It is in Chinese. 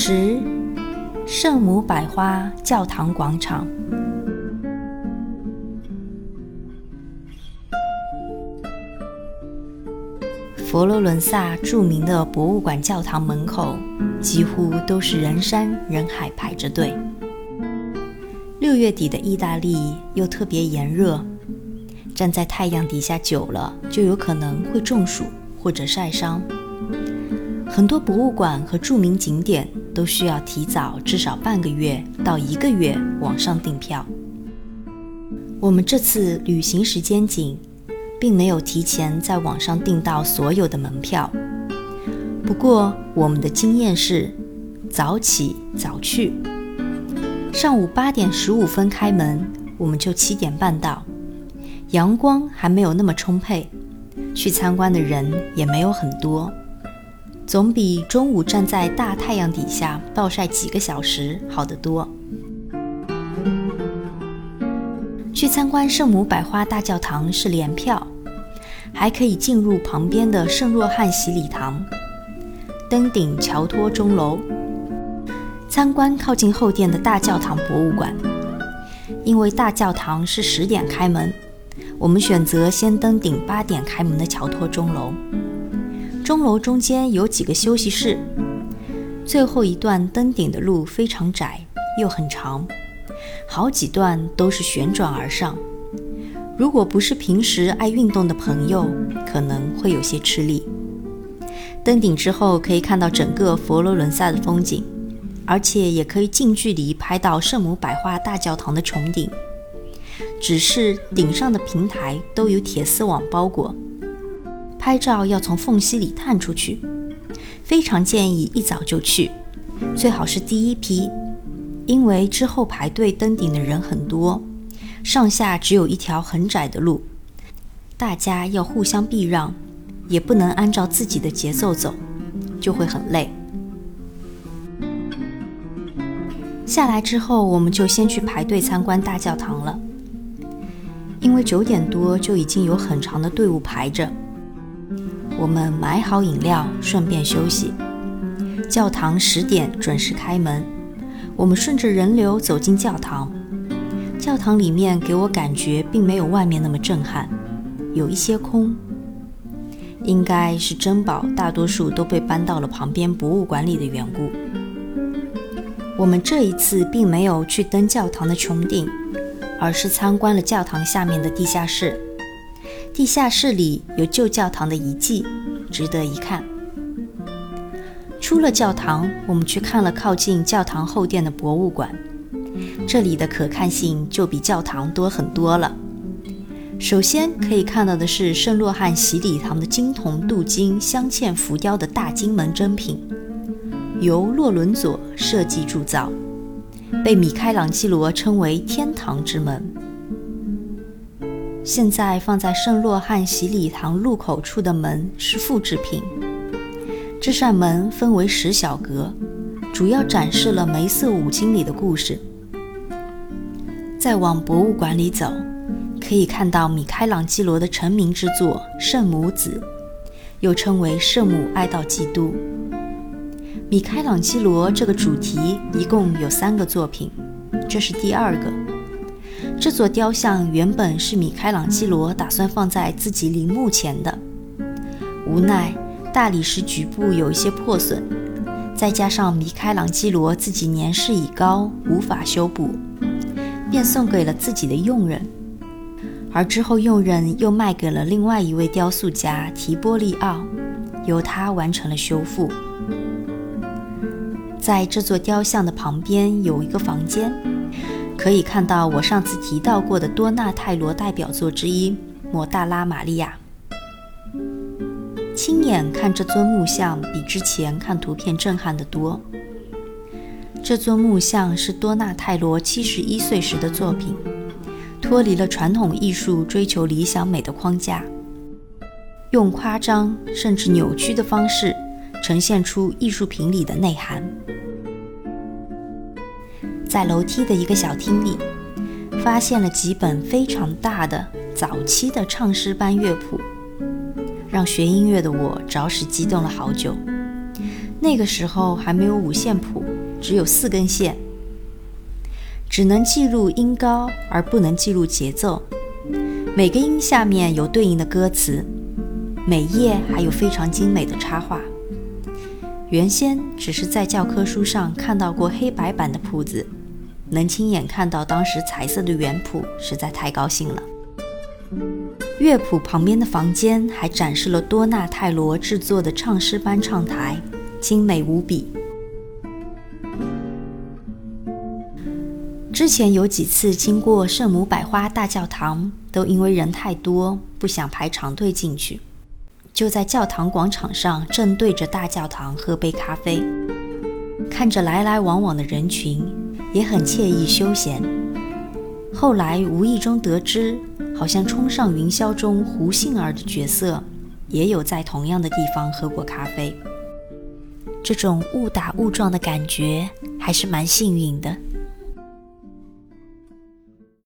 十，圣母百花教堂广场。佛罗伦萨著名的博物馆教堂门口，几乎都是人山人海排着队。六月底的意大利又特别炎热，站在太阳底下久了，就有可能会中暑或者晒伤。很多博物馆和著名景点都需要提早至少半个月到一个月网上订票。我们这次旅行时间紧。并没有提前在网上订到所有的门票。不过，我们的经验是早起早去。上午八点十五分开门，我们就七点半到，阳光还没有那么充沛，去参观的人也没有很多，总比中午站在大太阳底下暴晒几个小时好得多。去参观圣母百花大教堂是联票，还可以进入旁边的圣若翰洗礼堂，登顶乔托钟楼，参观靠近后殿的大教堂博物馆。因为大教堂是十点开门，我们选择先登顶八点开门的乔托钟楼。钟楼中间有几个休息室，最后一段登顶的路非常窄又很长。好几段都是旋转而上，如果不是平时爱运动的朋友，可能会有些吃力。登顶之后可以看到整个佛罗伦萨的风景，而且也可以近距离拍到圣母百花大教堂的穹顶。只是顶上的平台都有铁丝网包裹，拍照要从缝隙里探出去，非常建议一早就去，最好是第一批。因为之后排队登顶的人很多，上下只有一条很窄的路，大家要互相避让，也不能按照自己的节奏走，就会很累。下来之后，我们就先去排队参观大教堂了，因为九点多就已经有很长的队伍排着。我们买好饮料，顺便休息。教堂十点准时开门。我们顺着人流走进教堂，教堂里面给我感觉并没有外面那么震撼，有一些空。应该是珍宝大多数都被搬到了旁边博物馆里的缘故。我们这一次并没有去登教堂的穹顶，而是参观了教堂下面的地下室。地下室里有旧教堂的遗迹，值得一看。出了教堂，我们去看了靠近教堂后殿的博物馆，这里的可看性就比教堂多很多了。首先可以看到的是圣洛汉洗礼堂的金铜镀金镶嵌浮雕的大金门真品，由洛伦佐设计铸造，被米开朗基罗称为“天堂之门”。现在放在圣洛汉洗礼堂入口处的门是复制品。这扇门分为十小格，主要展示了梅瑟五经里的故事。再往博物馆里走，可以看到米开朗基罗的成名之作《圣母子》，又称为《圣母哀悼基督》。米开朗基罗这个主题一共有三个作品，这是第二个。这座雕像原本是米开朗基罗打算放在自己陵墓前的，无奈。大理石局部有一些破损，再加上米开朗基罗自己年事已高，无法修补，便送给了自己的佣人，而之后佣人又卖给了另外一位雕塑家提波利奥，由他完成了修复。在这座雕像的旁边有一个房间，可以看到我上次提到过的多纳泰罗代表作之一《摩大拉玛利亚》。亲眼看这尊木像，比之前看图片震撼得多。这尊木像是多纳泰罗七十一岁时的作品，脱离了传统艺术追求理想美的框架，用夸张甚至扭曲的方式呈现出艺术品里的内涵。在楼梯的一个小厅里，发现了几本非常大的早期的唱诗班乐谱。让学音乐的我着实激动了好久。那个时候还没有五线谱，只有四根线，只能记录音高，而不能记录节奏。每个音下面有对应的歌词，每页还有非常精美的插画。原先只是在教科书上看到过黑白版的谱子，能亲眼看到当时彩色的原谱，实在太高兴了。乐谱旁边的房间还展示了多纳泰罗制作的唱诗班唱台，精美无比。之前有几次经过圣母百花大教堂，都因为人太多，不想排长队进去。就在教堂广场上，正对着大教堂喝杯咖啡，看着来来往往的人群，也很惬意休闲。后来无意中得知，好像冲上云霄中胡杏儿的角色，也有在同样的地方喝过咖啡。这种误打误撞的感觉，还是蛮幸运的。